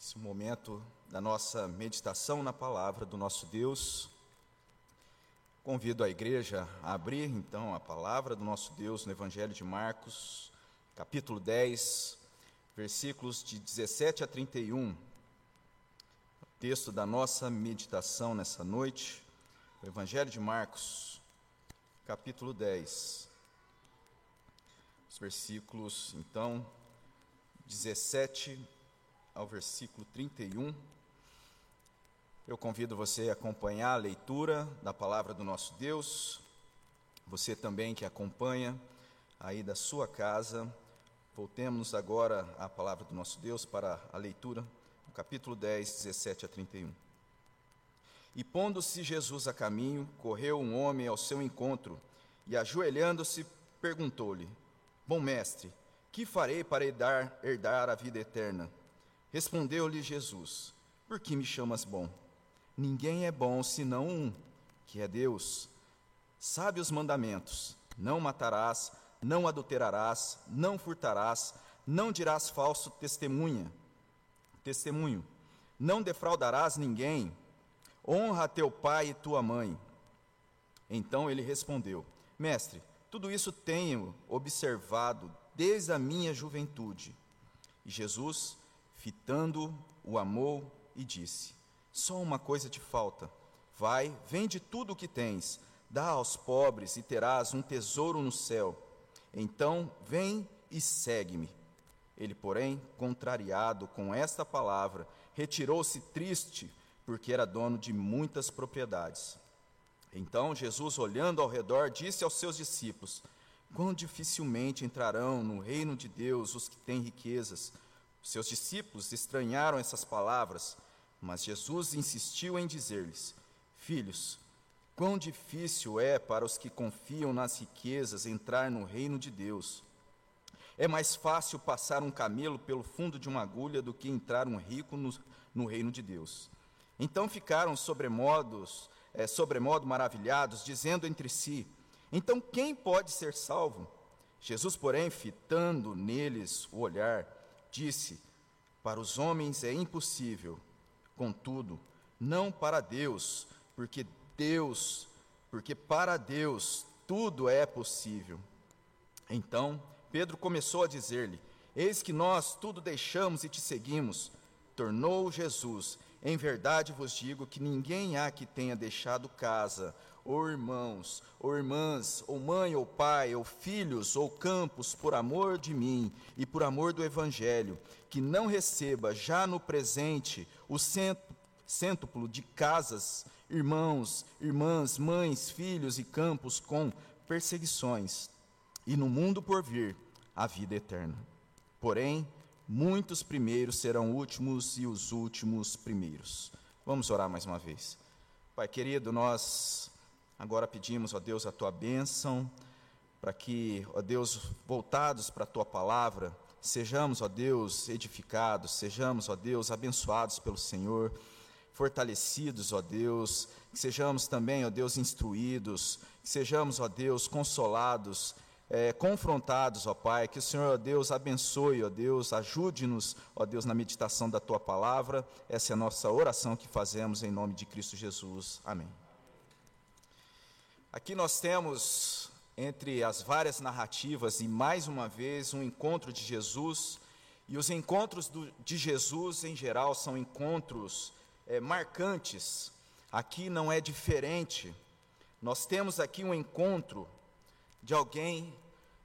esse momento da nossa meditação na palavra do nosso Deus. Convido a igreja a abrir então a palavra do nosso Deus no Evangelho de Marcos, capítulo 10, versículos de 17 a 31. O texto da nossa meditação nessa noite, o Evangelho de Marcos, capítulo 10. Os versículos, então, 17 ao versículo 31. Eu convido você a acompanhar a leitura da palavra do nosso Deus. Você também que acompanha aí da sua casa. Voltemos agora à palavra do nosso Deus para a leitura, no capítulo 10, 17 a 31. E pondo-se Jesus a caminho, correu um homem ao seu encontro e, ajoelhando-se, perguntou-lhe: Bom mestre, que farei para herdar, herdar a vida eterna? Respondeu-lhe Jesus: Por que me chamas bom? Ninguém é bom senão um, que é Deus. Sabe os mandamentos: Não matarás, não adulterarás, não furtarás, não dirás falso testemunha. Testemunho. Não defraudarás ninguém. Honra teu pai e tua mãe. Então ele respondeu: Mestre, tudo isso tenho observado desde a minha juventude. E Jesus Fitando, o amou e disse: Só uma coisa te falta. Vai, vende tudo o que tens, dá aos pobres e terás um tesouro no céu. Então, vem e segue-me. Ele, porém, contrariado com esta palavra, retirou-se triste, porque era dono de muitas propriedades. Então Jesus, olhando ao redor, disse aos seus discípulos: Quão dificilmente entrarão no reino de Deus os que têm riquezas. Seus discípulos estranharam essas palavras, mas Jesus insistiu em dizer-lhes: Filhos, quão difícil é para os que confiam nas riquezas entrar no reino de Deus. É mais fácil passar um camelo pelo fundo de uma agulha do que entrar um rico no, no reino de Deus. Então ficaram sobremodos, é, sobremodo maravilhados, dizendo entre si: Então quem pode ser salvo? Jesus, porém, fitando neles o olhar, disse: Para os homens é impossível, contudo, não para Deus, porque Deus, porque para Deus tudo é possível. Então Pedro começou a dizer-lhe: Eis que nós tudo deixamos e te seguimos. Tornou Jesus: Em verdade vos digo que ninguém há que tenha deixado casa, ou irmãos, ou irmãs, ou mãe, ou pai, ou filhos, ou campos, por amor de mim e por amor do Evangelho, que não receba já no presente o cêntuplo de casas, irmãos, irmãs, mães, filhos e campos com perseguições, e no mundo por vir a vida eterna. Porém, muitos primeiros serão últimos e os últimos primeiros. Vamos orar mais uma vez. Pai querido, nós Agora pedimos, ó Deus, a tua bênção, para que, ó Deus, voltados para a tua palavra, sejamos, ó Deus, edificados, sejamos, ó Deus, abençoados pelo Senhor, fortalecidos, ó Deus, que sejamos também, ó Deus, instruídos, que sejamos, ó Deus, consolados, é, confrontados, ó Pai, que o Senhor, ó Deus, abençoe, ó Deus, ajude-nos, ó Deus, na meditação da tua palavra. Essa é a nossa oração que fazemos em nome de Cristo Jesus. Amém. Aqui nós temos, entre as várias narrativas, e mais uma vez, um encontro de Jesus. E os encontros do, de Jesus, em geral, são encontros é, marcantes. Aqui não é diferente. Nós temos aqui um encontro de alguém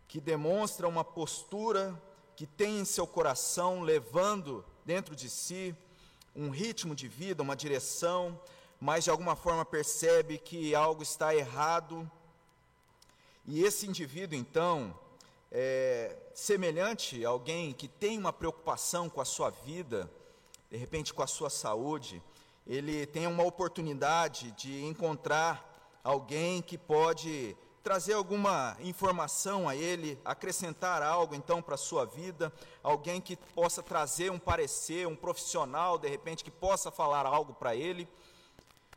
que demonstra uma postura que tem em seu coração, levando dentro de si um ritmo de vida, uma direção, mas de alguma forma percebe que algo está errado. E esse indivíduo, então, é semelhante a alguém que tem uma preocupação com a sua vida, de repente com a sua saúde, ele tem uma oportunidade de encontrar alguém que pode trazer alguma informação a ele, acrescentar algo então para a sua vida, alguém que possa trazer um parecer, um profissional de repente que possa falar algo para ele.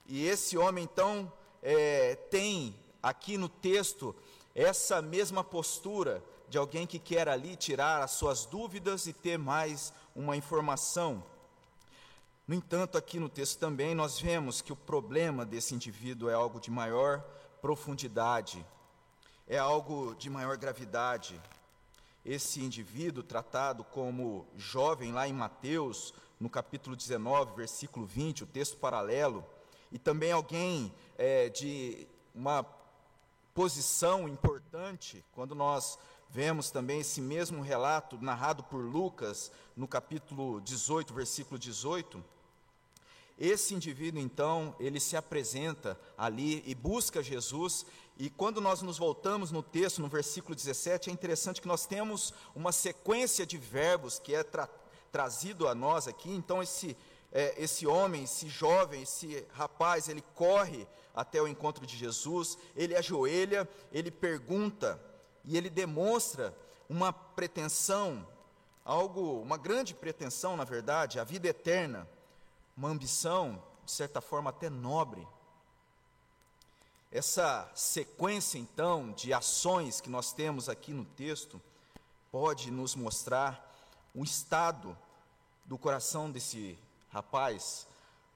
E esse homem, então, é, tem aqui no texto essa mesma postura de alguém que quer ali tirar as suas dúvidas e ter mais uma informação. No entanto, aqui no texto também nós vemos que o problema desse indivíduo é algo de maior profundidade, é algo de maior gravidade. Esse indivíduo, tratado como jovem lá em Mateus, no capítulo 19, versículo 20, o texto paralelo, e também alguém é, de uma posição importante, quando nós vemos também esse mesmo relato narrado por Lucas, no capítulo 18, versículo 18 esse indivíduo, então, ele se apresenta ali e busca Jesus, e quando nós nos voltamos no texto, no versículo 17, é interessante que nós temos uma sequência de verbos que é tra trazido a nós aqui. Então, esse, é, esse homem, esse jovem, esse rapaz, ele corre até o encontro de Jesus, ele ajoelha, ele pergunta, e ele demonstra uma pretensão, algo, uma grande pretensão, na verdade, a vida eterna uma ambição, de certa forma até nobre. Essa sequência, então, de ações que nós temos aqui no texto, pode nos mostrar o estado do coração desse rapaz,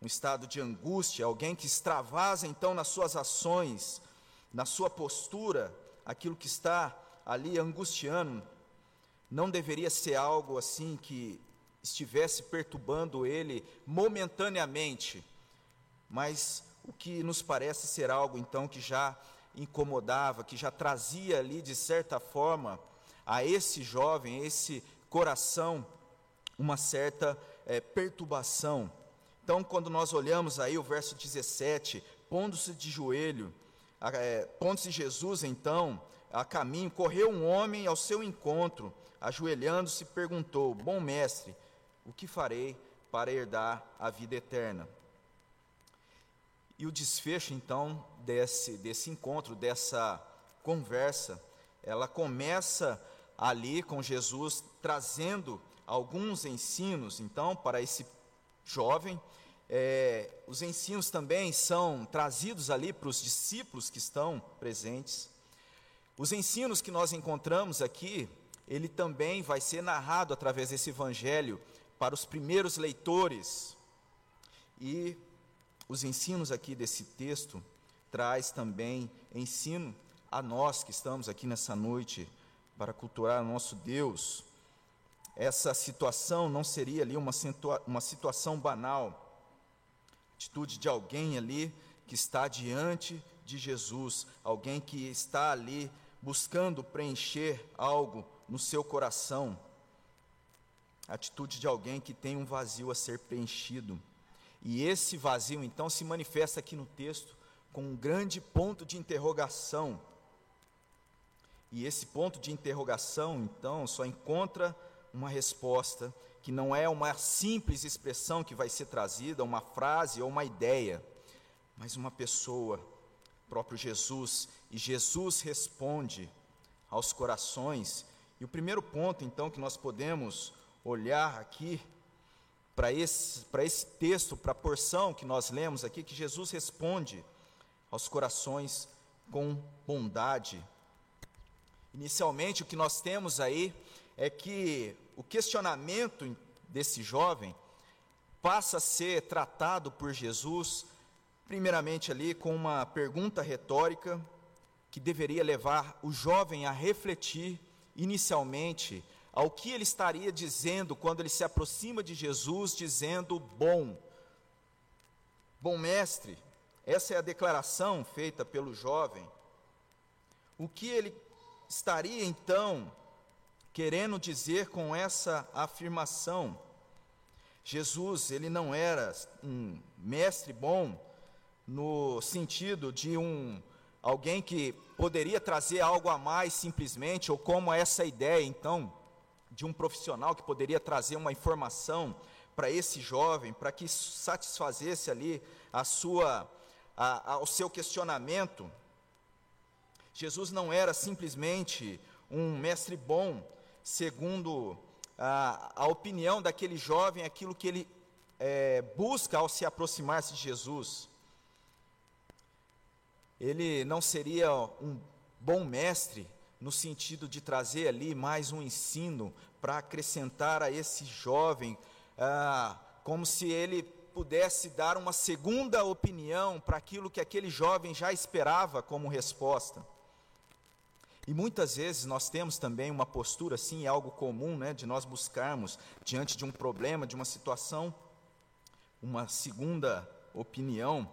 um estado de angústia, alguém que extravasa, então, nas suas ações, na sua postura, aquilo que está ali angustiando, não deveria ser algo assim que estivesse perturbando ele momentaneamente, mas o que nos parece ser algo então que já incomodava, que já trazia ali de certa forma a esse jovem, a esse coração, uma certa é, perturbação. Então, quando nós olhamos aí o verso 17, pondo-se de joelho, é, pondo-se Jesus então a caminho, correu um homem ao seu encontro, ajoelhando-se, perguntou: Bom mestre, o que farei para herdar a vida eterna? E o desfecho, então, desse, desse encontro, dessa conversa, ela começa ali com Jesus trazendo alguns ensinos, então, para esse jovem. É, os ensinos também são trazidos ali para os discípulos que estão presentes. Os ensinos que nós encontramos aqui, ele também vai ser narrado através desse evangelho para os primeiros leitores. E os ensinos aqui desse texto traz também ensino a nós que estamos aqui nessa noite para cultuar o nosso Deus. Essa situação não seria ali uma, situa uma situação banal, atitude de alguém ali que está diante de Jesus, alguém que está ali buscando preencher algo no seu coração atitude de alguém que tem um vazio a ser preenchido. E esse vazio, então, se manifesta aqui no texto com um grande ponto de interrogação. E esse ponto de interrogação, então, só encontra uma resposta que não é uma simples expressão que vai ser trazida, uma frase ou uma ideia, mas uma pessoa, próprio Jesus, e Jesus responde aos corações. E o primeiro ponto, então, que nós podemos olhar aqui para esse, para esse texto, para a porção que nós lemos aqui, que Jesus responde aos corações com bondade. Inicialmente, o que nós temos aí é que o questionamento desse jovem passa a ser tratado por Jesus, primeiramente ali com uma pergunta retórica que deveria levar o jovem a refletir inicialmente ao que ele estaria dizendo quando ele se aproxima de Jesus, dizendo: Bom, bom mestre. Essa é a declaração feita pelo jovem. O que ele estaria então querendo dizer com essa afirmação? Jesus, ele não era um mestre bom no sentido de um alguém que poderia trazer algo a mais simplesmente, ou como essa ideia então de um profissional que poderia trazer uma informação para esse jovem, para que satisfazesse ali a sua, a, a, o seu questionamento. Jesus não era simplesmente um mestre bom, segundo a, a opinião daquele jovem, aquilo que ele é, busca ao se aproximar-se de Jesus. Ele não seria um bom mestre no sentido de trazer ali mais um ensino para acrescentar a esse jovem, ah, como se ele pudesse dar uma segunda opinião para aquilo que aquele jovem já esperava como resposta. E muitas vezes nós temos também uma postura assim, é algo comum, né, de nós buscarmos diante de um problema, de uma situação, uma segunda opinião.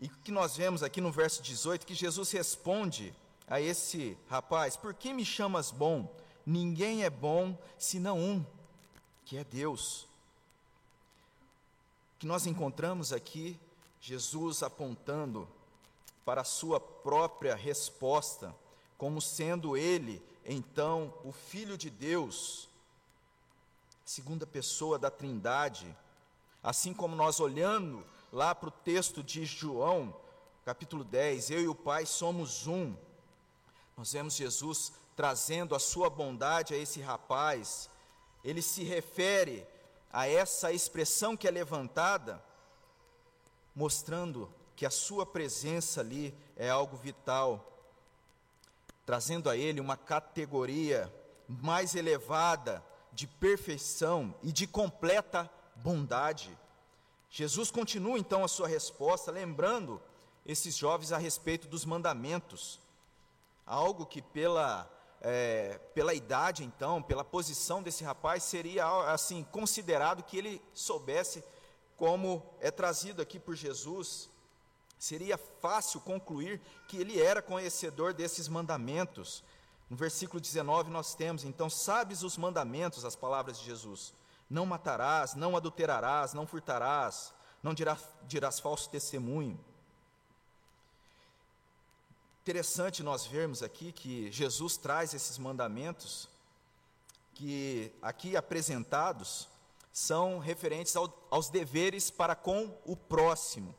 E o que nós vemos aqui no verso 18 que Jesus responde a esse rapaz: Por que me chamas bom? Ninguém é bom senão um, que é Deus. Que nós encontramos aqui Jesus apontando para a sua própria resposta, como sendo ele, então, o Filho de Deus, segunda pessoa da Trindade, assim como nós olhando lá para o texto de João, capítulo 10, eu e o Pai somos um. Nós vemos Jesus trazendo a sua bondade a esse rapaz. Ele se refere a essa expressão que é levantada, mostrando que a sua presença ali é algo vital, trazendo a ele uma categoria mais elevada de perfeição e de completa bondade. Jesus continua então a sua resposta, lembrando esses jovens a respeito dos mandamentos, algo que pela é, pela idade então, pela posição desse rapaz, seria assim considerado que ele soubesse como é trazido aqui por Jesus, seria fácil concluir que ele era conhecedor desses mandamentos. No versículo 19 nós temos, então, sabes os mandamentos, as palavras de Jesus: não matarás, não adulterarás, não furtarás, não dirás, dirás falso testemunho. Interessante nós vermos aqui que Jesus traz esses mandamentos que aqui apresentados são referentes ao, aos deveres para com o próximo.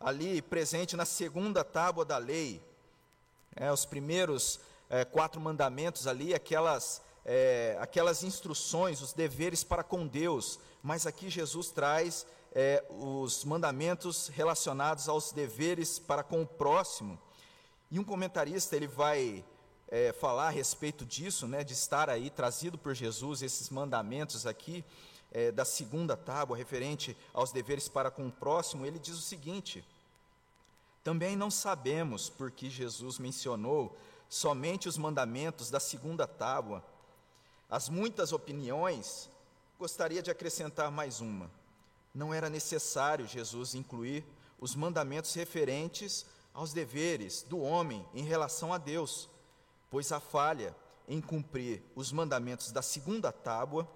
Ali presente na segunda tábua da lei, é, os primeiros é, quatro mandamentos ali, aquelas, é, aquelas instruções, os deveres para com Deus, mas aqui Jesus traz é, os mandamentos relacionados aos deveres para com o próximo. E um comentarista ele vai é, falar a respeito disso, né, de estar aí trazido por Jesus esses mandamentos aqui é, da segunda tábua referente aos deveres para com o próximo. Ele diz o seguinte: também não sabemos porque Jesus mencionou somente os mandamentos da segunda tábua. As muitas opiniões, gostaria de acrescentar mais uma. Não era necessário Jesus incluir os mandamentos referentes aos deveres do homem em relação a Deus, pois a falha em cumprir os mandamentos da segunda tábua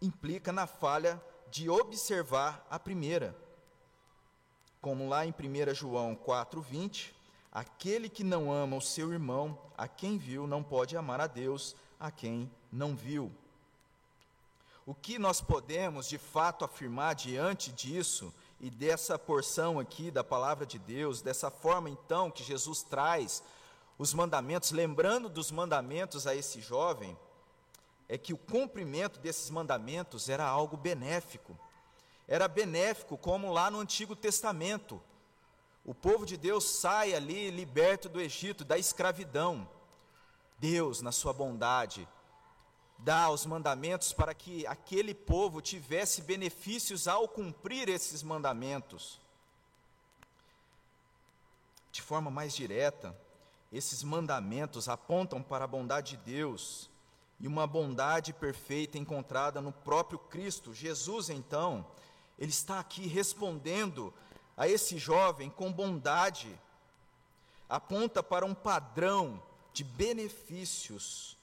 implica na falha de observar a primeira. Como lá em 1 João 4:20, aquele que não ama o seu irmão, a quem viu, não pode amar a Deus, a quem não viu. O que nós podemos de fato afirmar diante disso e dessa porção aqui da palavra de Deus, dessa forma então que Jesus traz os mandamentos, lembrando dos mandamentos a esse jovem, é que o cumprimento desses mandamentos era algo benéfico. Era benéfico, como lá no Antigo Testamento. O povo de Deus sai ali liberto do Egito, da escravidão. Deus, na sua bondade, dá os mandamentos para que aquele povo tivesse benefícios ao cumprir esses mandamentos. De forma mais direta, esses mandamentos apontam para a bondade de Deus e uma bondade perfeita encontrada no próprio Cristo. Jesus, então, ele está aqui respondendo a esse jovem com bondade, aponta para um padrão de benefícios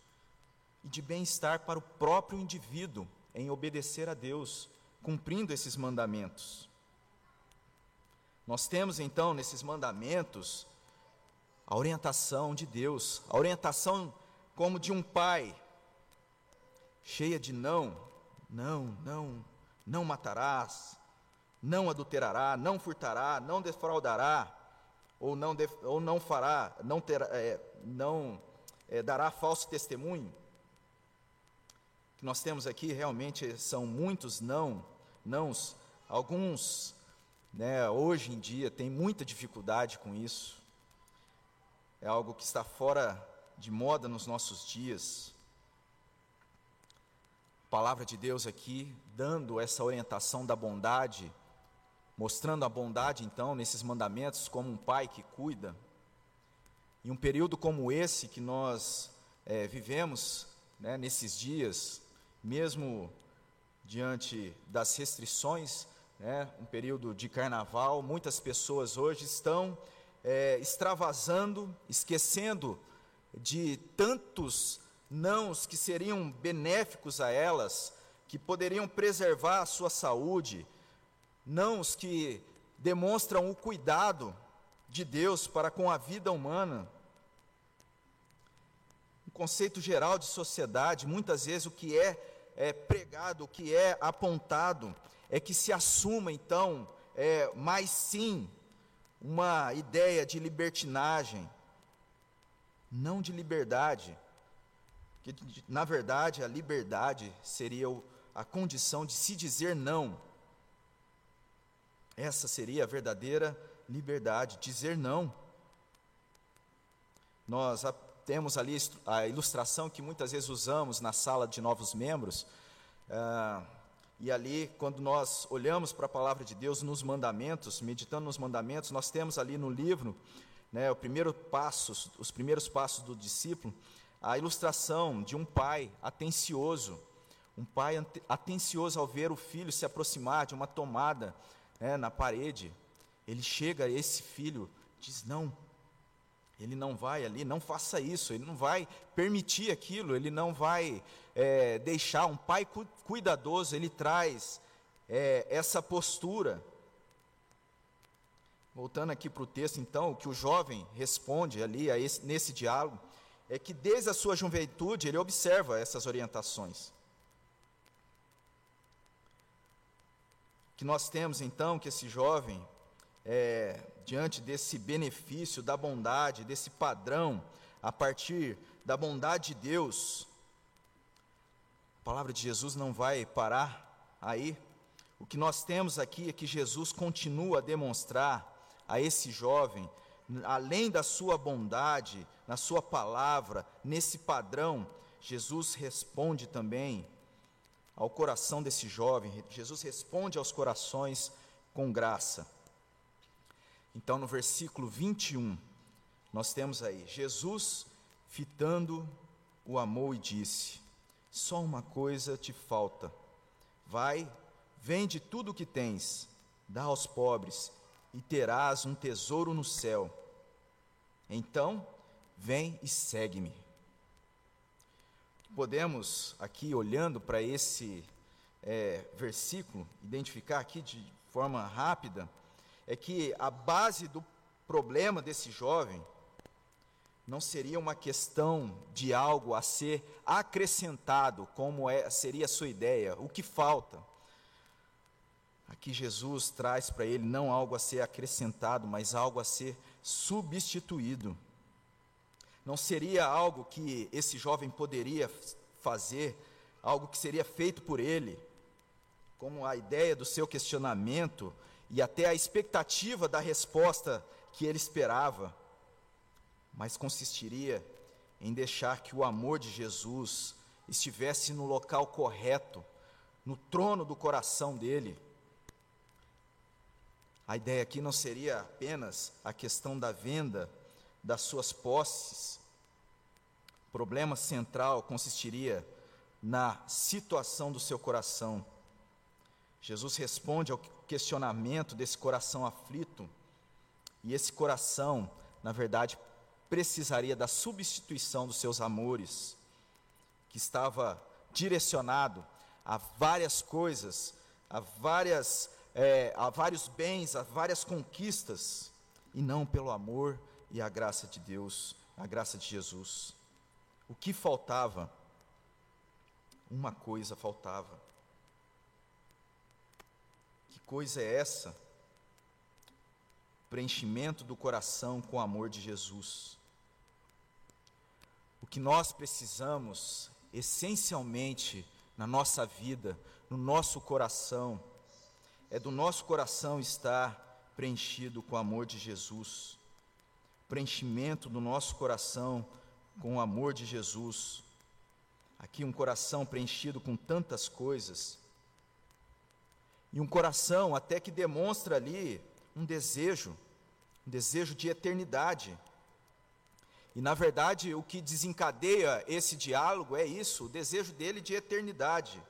e de bem-estar para o próprio indivíduo em obedecer a Deus, cumprindo esses mandamentos. Nós temos então nesses mandamentos a orientação de Deus, a orientação como de um pai, cheia de não, não, não, não matarás, não adulterará, não furtará, não defraudará, ou não, def, ou não fará, não, é, não é, dará falso testemunho que nós temos aqui realmente são muitos não, nãos, alguns, né, hoje em dia, têm muita dificuldade com isso. É algo que está fora de moda nos nossos dias. Palavra de Deus aqui, dando essa orientação da bondade, mostrando a bondade, então, nesses mandamentos, como um pai que cuida. Em um período como esse que nós é, vivemos, né, nesses dias, mesmo diante das restrições, né, um período de carnaval, muitas pessoas hoje estão é, extravasando, esquecendo de tantos nãos que seriam benéficos a elas, que poderiam preservar a sua saúde, nãos que demonstram o cuidado de Deus para com a vida humana. Um conceito geral de sociedade, muitas vezes o que é, é pregado, o que é apontado, é que se assuma então, é, mais sim, uma ideia de libertinagem, não de liberdade. Que, na verdade, a liberdade seria a condição de se dizer não. Essa seria a verdadeira liberdade, dizer não. Nós temos ali a ilustração que muitas vezes usamos na sala de novos membros. Ah, e ali, quando nós olhamos para a palavra de Deus nos mandamentos, meditando nos mandamentos, nós temos ali no livro, né, o primeiro passo, os primeiros passos do discípulo, a ilustração de um pai atencioso, um pai atencioso ao ver o filho se aproximar de uma tomada né, na parede. Ele chega a esse filho, diz: Não, ele não vai ali, não faça isso, ele não vai permitir aquilo, ele não vai é, deixar. Um pai cuidadoso, ele traz é, essa postura. Voltando aqui para o texto, então, o que o jovem responde ali esse, nesse diálogo é que desde a sua juventude ele observa essas orientações. Que nós temos então que esse jovem é, diante desse benefício da bondade, desse padrão, a partir da bondade de Deus, a palavra de Jesus não vai parar aí. O que nós temos aqui é que Jesus continua a demonstrar a esse jovem, além da sua bondade, na sua palavra, nesse padrão, Jesus responde também ao coração desse jovem, Jesus responde aos corações com graça. Então, no versículo 21, nós temos aí: Jesus, fitando, o amou e disse: Só uma coisa te falta. Vai, vende tudo o que tens, dá aos pobres, e terás um tesouro no céu. Então, vem e segue-me. Podemos, aqui, olhando para esse é, versículo, identificar aqui de forma rápida é que a base do problema desse jovem não seria uma questão de algo a ser acrescentado, como é, seria a sua ideia, o que falta. Aqui Jesus traz para ele não algo a ser acrescentado, mas algo a ser substituído. Não seria algo que esse jovem poderia fazer, algo que seria feito por ele, como a ideia do seu questionamento e até a expectativa da resposta que ele esperava, mas consistiria em deixar que o amor de Jesus estivesse no local correto, no trono do coração dele. A ideia aqui não seria apenas a questão da venda das suas posses. O problema central consistiria na situação do seu coração. Jesus responde ao questionamento desse coração aflito, e esse coração, na verdade, precisaria da substituição dos seus amores, que estava direcionado a várias coisas, a, várias, é, a vários bens, a várias conquistas, e não pelo amor e a graça de Deus, a graça de Jesus. O que faltava? Uma coisa faltava coisa é essa? Preenchimento do coração com o amor de Jesus. O que nós precisamos, essencialmente, na nossa vida, no nosso coração, é do nosso coração estar preenchido com o amor de Jesus. Preenchimento do nosso coração com o amor de Jesus. Aqui um coração preenchido com tantas coisas. E um coração até que demonstra ali um desejo, um desejo de eternidade. E na verdade, o que desencadeia esse diálogo é isso, o desejo dele de eternidade.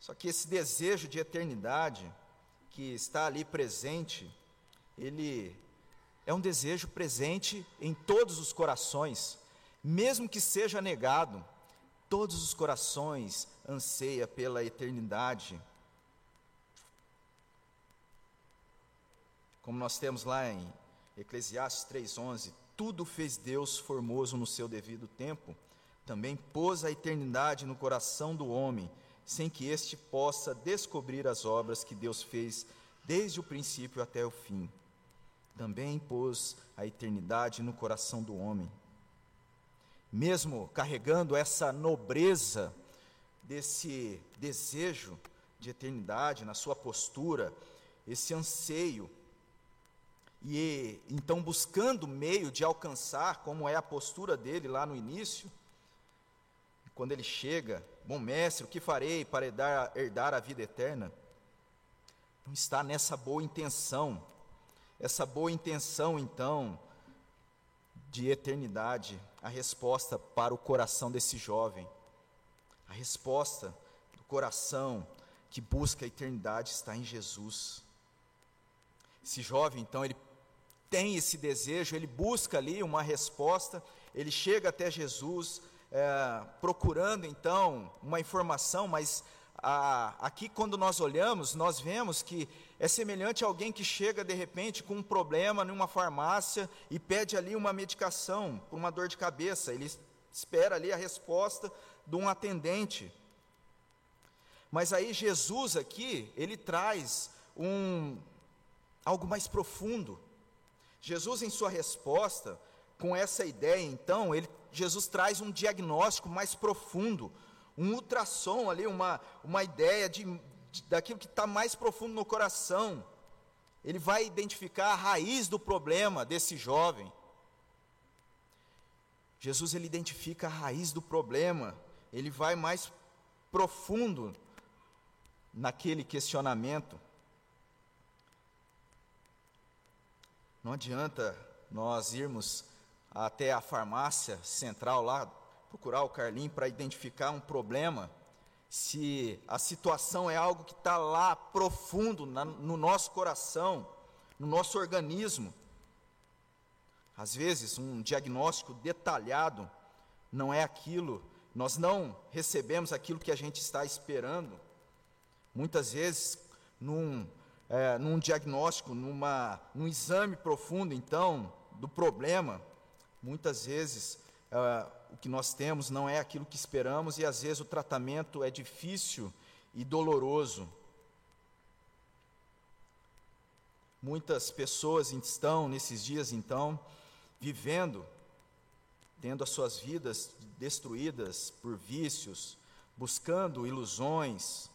Só que esse desejo de eternidade que está ali presente, ele é um desejo presente em todos os corações, mesmo que seja negado, todos os corações anseia pela eternidade. Como nós temos lá em Eclesiastes 3:11, tudo fez Deus formoso no seu devido tempo, também pôs a eternidade no coração do homem, sem que este possa descobrir as obras que Deus fez desde o princípio até o fim. Também pôs a eternidade no coração do homem. Mesmo carregando essa nobreza desse desejo de eternidade na sua postura, esse anseio, e então buscando meio de alcançar, como é a postura dele lá no início, quando ele chega, bom mestre, o que farei para herdar, a vida eterna? Não está nessa boa intenção, essa boa intenção então de eternidade, a resposta para o coração desse jovem, a resposta do coração que busca a eternidade está em Jesus. Esse jovem, então, ele tem esse desejo, ele busca ali uma resposta, ele chega até Jesus, é, procurando então uma informação, mas a, aqui quando nós olhamos, nós vemos que é semelhante a alguém que chega de repente com um problema numa farmácia e pede ali uma medicação por uma dor de cabeça. Ele espera ali a resposta de um atendente. Mas aí Jesus aqui, ele traz um algo mais profundo. Jesus em sua resposta com essa ideia, então, ele Jesus traz um diagnóstico mais profundo, um ultrassom ali, uma, uma ideia de, de daquilo que está mais profundo no coração. Ele vai identificar a raiz do problema desse jovem. Jesus ele identifica a raiz do problema, ele vai mais profundo naquele questionamento. Não adianta nós irmos até a farmácia central lá, procurar o Carlinho para identificar um problema, se a situação é algo que está lá profundo na, no nosso coração, no nosso organismo. Às vezes, um diagnóstico detalhado não é aquilo, nós não recebemos aquilo que a gente está esperando. Muitas vezes, num, é, num diagnóstico, numa, num exame profundo, então, do problema, Muitas vezes uh, o que nós temos não é aquilo que esperamos e às vezes o tratamento é difícil e doloroso. Muitas pessoas estão nesses dias então vivendo, tendo as suas vidas destruídas por vícios, buscando ilusões,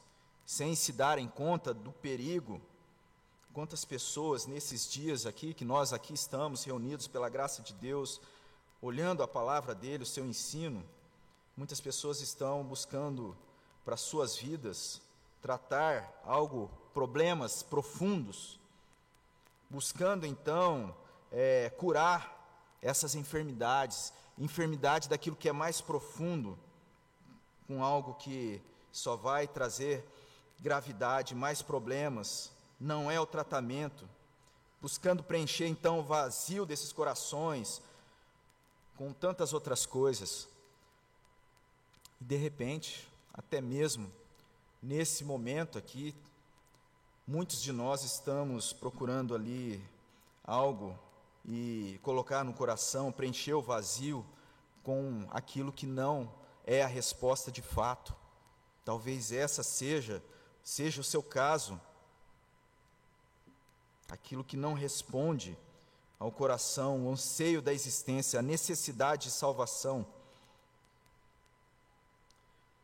sem se darem conta do perigo. Quantas pessoas nesses dias aqui, que nós aqui estamos reunidos pela graça de Deus, olhando a palavra dele, o seu ensino, muitas pessoas estão buscando para suas vidas tratar algo, problemas profundos, buscando então é, curar essas enfermidades, enfermidade daquilo que é mais profundo, com algo que só vai trazer gravidade, mais problemas, não é o tratamento, buscando preencher então o vazio desses corações, com tantas outras coisas. E de repente, até mesmo nesse momento aqui, muitos de nós estamos procurando ali algo e colocar no coração, preencher o vazio com aquilo que não é a resposta de fato. Talvez essa seja seja o seu caso. Aquilo que não responde ao coração o anseio da existência, a necessidade de salvação.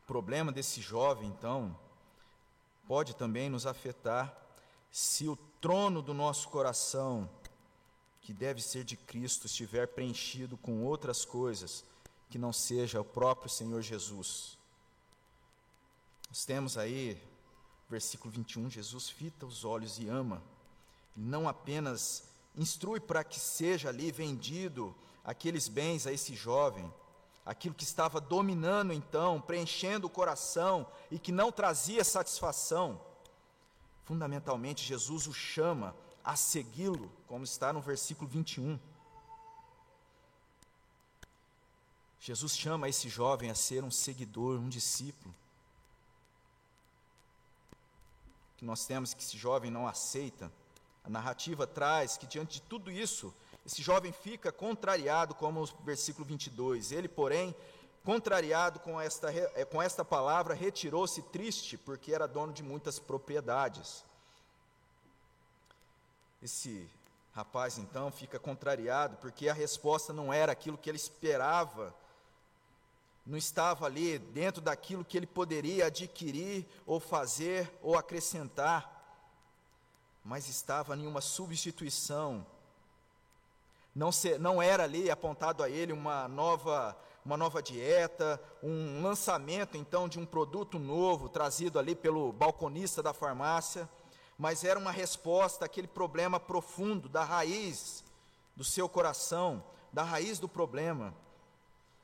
O problema desse jovem, então, pode também nos afetar se o trono do nosso coração, que deve ser de Cristo, estiver preenchido com outras coisas que não seja o próprio Senhor Jesus. Nós temos aí, versículo 21, Jesus fita os olhos e ama. Não apenas instrui para que seja ali vendido aqueles bens a esse jovem, aquilo que estava dominando então, preenchendo o coração e que não trazia satisfação. Fundamentalmente, Jesus o chama a segui-lo, como está no versículo 21. Jesus chama esse jovem a ser um seguidor, um discípulo. Que nós temos que esse jovem não aceita. A narrativa traz que diante de tudo isso, esse jovem fica contrariado, como o versículo 22. Ele, porém, contrariado com esta, eh, com esta palavra, retirou-se triste, porque era dono de muitas propriedades. Esse rapaz, então, fica contrariado, porque a resposta não era aquilo que ele esperava não estava ali dentro daquilo que ele poderia adquirir ou fazer ou acrescentar, mas estava em uma substituição. Não, se, não era ali apontado a ele uma nova, uma nova dieta, um lançamento então de um produto novo trazido ali pelo balconista da farmácia, mas era uma resposta àquele problema profundo da raiz do seu coração, da raiz do problema.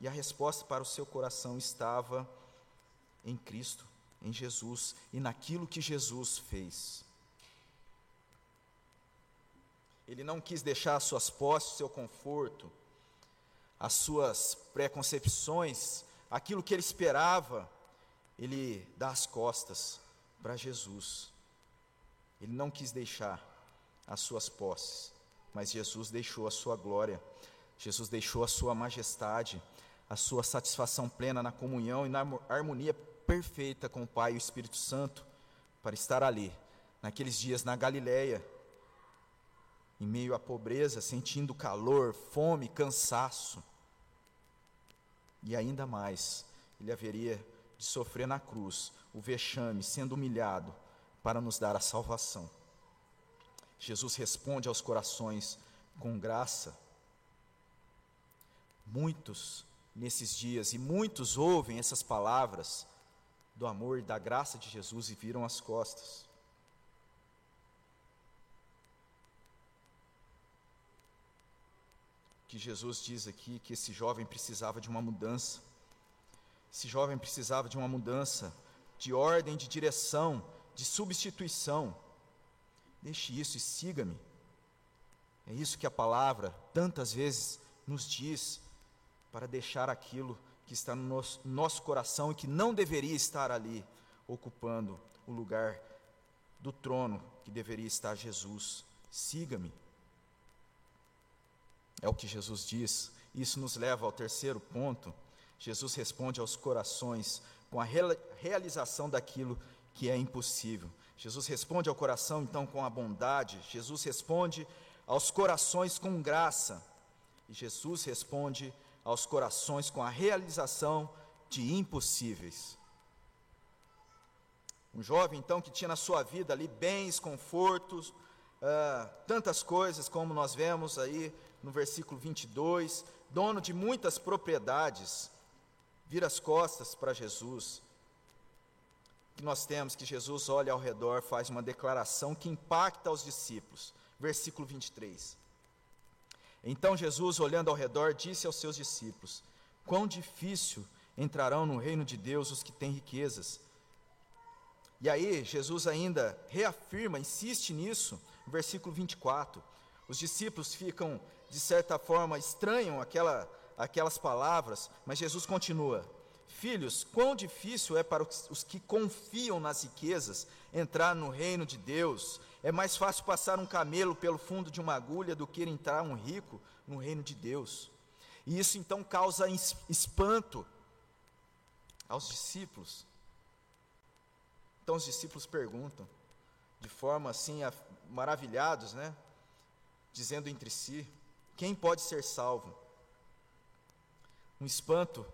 E a resposta para o seu coração estava em Cristo, em Jesus e naquilo que Jesus fez. Ele não quis deixar as suas posses, o seu conforto, as suas preconcepções, aquilo que ele esperava, ele dá as costas para Jesus. Ele não quis deixar as suas posses, mas Jesus deixou a sua glória, Jesus deixou a sua majestade, a sua satisfação plena na comunhão e na harmonia perfeita com o Pai e o Espírito Santo, para estar ali, naqueles dias na Galileia, em meio à pobreza, sentindo calor, fome, cansaço. E ainda mais, ele haveria de sofrer na cruz o vexame, sendo humilhado, para nos dar a salvação. Jesus responde aos corações com graça. Muitos nesses dias, e muitos ouvem essas palavras do amor e da graça de Jesus e viram as costas. Que Jesus diz aqui que esse jovem precisava de uma mudança. Esse jovem precisava de uma mudança de ordem, de direção, de substituição. Deixe isso e siga-me. É isso que a palavra tantas vezes nos diz para deixar aquilo que está no nosso, nosso coração e que não deveria estar ali, ocupando o lugar do trono que deveria estar Jesus. Siga-me. É o que Jesus diz. Isso nos leva ao terceiro ponto. Jesus responde aos corações com a realização daquilo que é impossível. Jesus responde ao coração então com a bondade, Jesus responde aos corações com graça, e Jesus responde aos corações com a realização de impossíveis. Um jovem, então, que tinha na sua vida ali bens, confortos, uh, tantas coisas, como nós vemos aí no versículo 22, dono de muitas propriedades, vira as costas para Jesus. E nós temos que Jesus olha ao redor, faz uma declaração que impacta os discípulos. Versículo 23. Então Jesus, olhando ao redor, disse aos seus discípulos: Quão difícil entrarão no reino de Deus os que têm riquezas. E aí, Jesus ainda reafirma, insiste nisso, no versículo 24. Os discípulos ficam, de certa forma, estranham aquela, aquelas palavras, mas Jesus continua: Filhos, quão difícil é para os que confiam nas riquezas entrar no reino de Deus. É mais fácil passar um camelo pelo fundo de uma agulha do que entrar um rico no reino de Deus. E isso então causa espanto aos discípulos. Então os discípulos perguntam, de forma assim, maravilhados, né? Dizendo entre si: quem pode ser salvo? Um espanto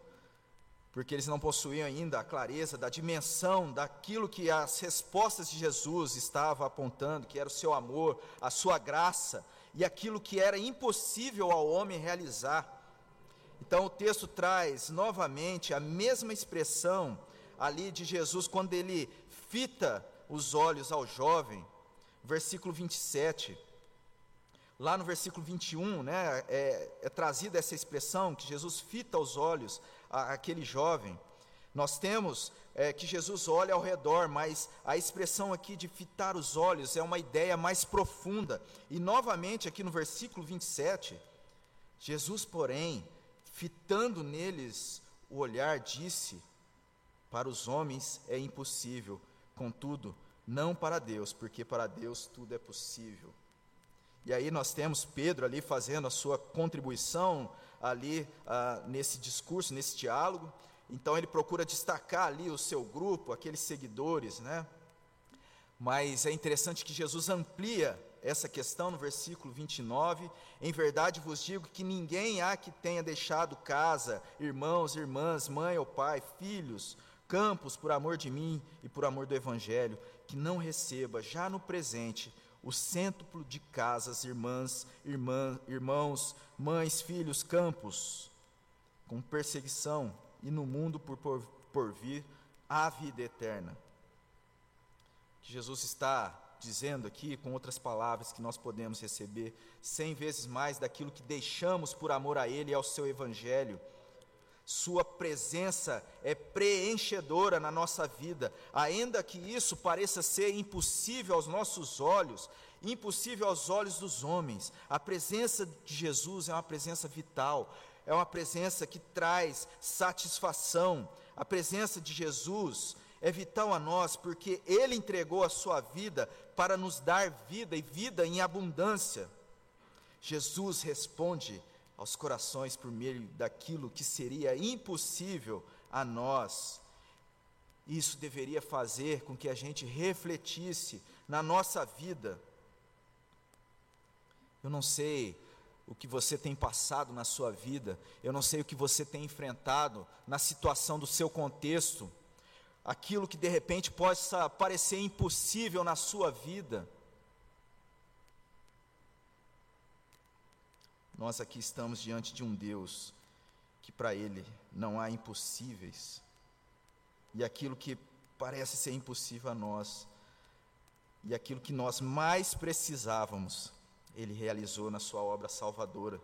porque eles não possuíam ainda a clareza da dimensão daquilo que as respostas de Jesus estavam apontando, que era o seu amor, a sua graça, e aquilo que era impossível ao homem realizar. Então o texto traz novamente a mesma expressão ali de Jesus quando ele fita os olhos ao jovem, versículo 27. Lá no versículo 21, né, é, é trazida essa expressão que Jesus fita os olhos àquele jovem. Nós temos é, que Jesus olha ao redor, mas a expressão aqui de fitar os olhos é uma ideia mais profunda. E novamente, aqui no versículo 27, Jesus, porém, fitando neles o olhar, disse: Para os homens é impossível, contudo, não para Deus, porque para Deus tudo é possível. E aí nós temos Pedro ali fazendo a sua contribuição ali ah, nesse discurso, nesse diálogo. Então ele procura destacar ali o seu grupo, aqueles seguidores, né? Mas é interessante que Jesus amplia essa questão no versículo 29. Em verdade vos digo que ninguém há que tenha deixado casa, irmãos, irmãs, mãe ou pai, filhos, campos, por amor de mim e por amor do Evangelho, que não receba já no presente o cêntuplo de casas, irmãs, irmã, irmãos, mães, filhos, campos, com perseguição e no mundo por, por, por vir a vida eterna. Que Jesus está dizendo aqui, com outras palavras, que nós podemos receber cem vezes mais daquilo que deixamos por amor a Ele e ao Seu Evangelho. Sua presença é preenchedora na nossa vida, ainda que isso pareça ser impossível aos nossos olhos, impossível aos olhos dos homens. A presença de Jesus é uma presença vital, é uma presença que traz satisfação. A presença de Jesus é vital a nós porque Ele entregou a sua vida para nos dar vida e vida em abundância. Jesus responde aos corações por meio daquilo que seria impossível a nós. Isso deveria fazer com que a gente refletisse na nossa vida. Eu não sei o que você tem passado na sua vida, eu não sei o que você tem enfrentado na situação do seu contexto, aquilo que de repente possa parecer impossível na sua vida. Nós aqui estamos diante de um Deus que para Ele não há impossíveis, e aquilo que parece ser impossível a nós, e aquilo que nós mais precisávamos, ele realizou na sua obra salvadora.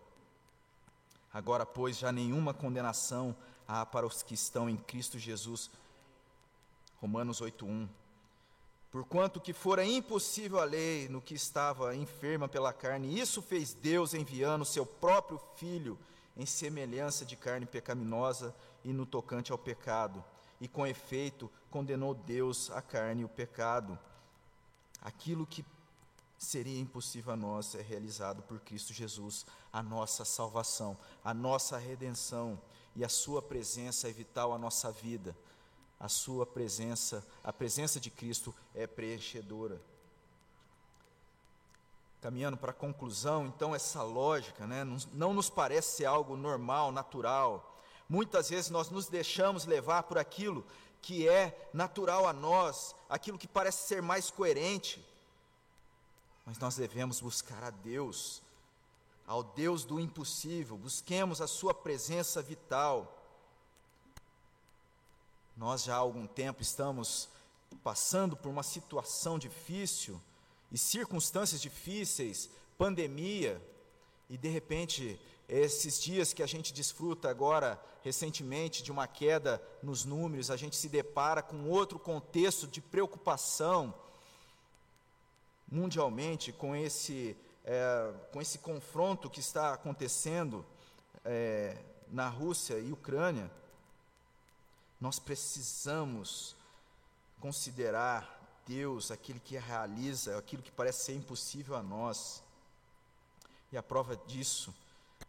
Agora, pois, já nenhuma condenação há para os que estão em Cristo Jesus. Romanos 8:1. Porquanto que fora impossível a lei no que estava enferma pela carne, isso fez Deus enviando seu próprio filho em semelhança de carne pecaminosa e no tocante ao pecado. E com efeito condenou Deus a carne e o pecado. Aquilo que seria impossível a nós é realizado por Cristo Jesus, a nossa salvação, a nossa redenção e a sua presença é vital à nossa vida. A sua presença, a presença de Cristo é preenchedora. Caminhando para a conclusão, então essa lógica, né, não, nos parece ser algo normal, natural. Muitas vezes nós nos deixamos levar por aquilo que é natural a nós, aquilo que parece ser mais coerente mas nós devemos buscar a Deus, ao Deus do impossível, busquemos a Sua presença vital. Nós já há algum tempo estamos passando por uma situação difícil e circunstâncias difíceis, pandemia, e de repente, esses dias que a gente desfruta agora, recentemente, de uma queda nos números, a gente se depara com outro contexto de preocupação mundialmente com esse, é, com esse confronto que está acontecendo é, na Rússia e Ucrânia, nós precisamos considerar Deus aquele que realiza aquilo que parece ser impossível a nós. E a prova disso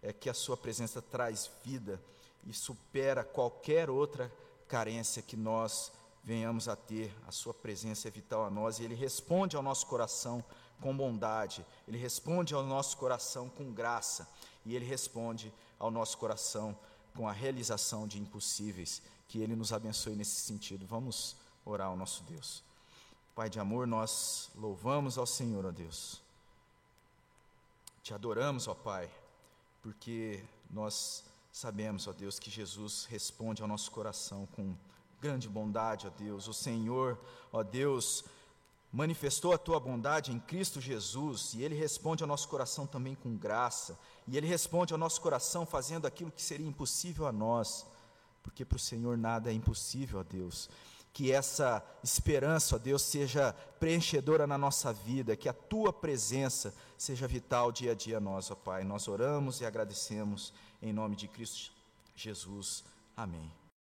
é que a Sua presença traz vida e supera qualquer outra carência que nós venhamos a ter a Sua presença é vital a nós e Ele responde ao nosso coração com bondade, Ele responde ao nosso coração com graça e Ele responde ao nosso coração com a realização de impossíveis. Que Ele nos abençoe nesse sentido. Vamos orar ao nosso Deus. Pai de amor, nós louvamos ao Senhor, ó Deus. Te adoramos, ó Pai, porque nós sabemos, ó Deus, que Jesus responde ao nosso coração com grande bondade, ó Deus. O Senhor, ó Deus, manifestou a tua bondade em Cristo Jesus e ele responde ao nosso coração também com graça, e ele responde ao nosso coração fazendo aquilo que seria impossível a nós, porque para o Senhor nada é impossível, ó Deus. Que essa esperança, ó Deus, seja preenchedora na nossa vida, que a tua presença seja vital dia a dia a nós, ó Pai. Nós oramos e agradecemos em nome de Cristo Jesus. Amém.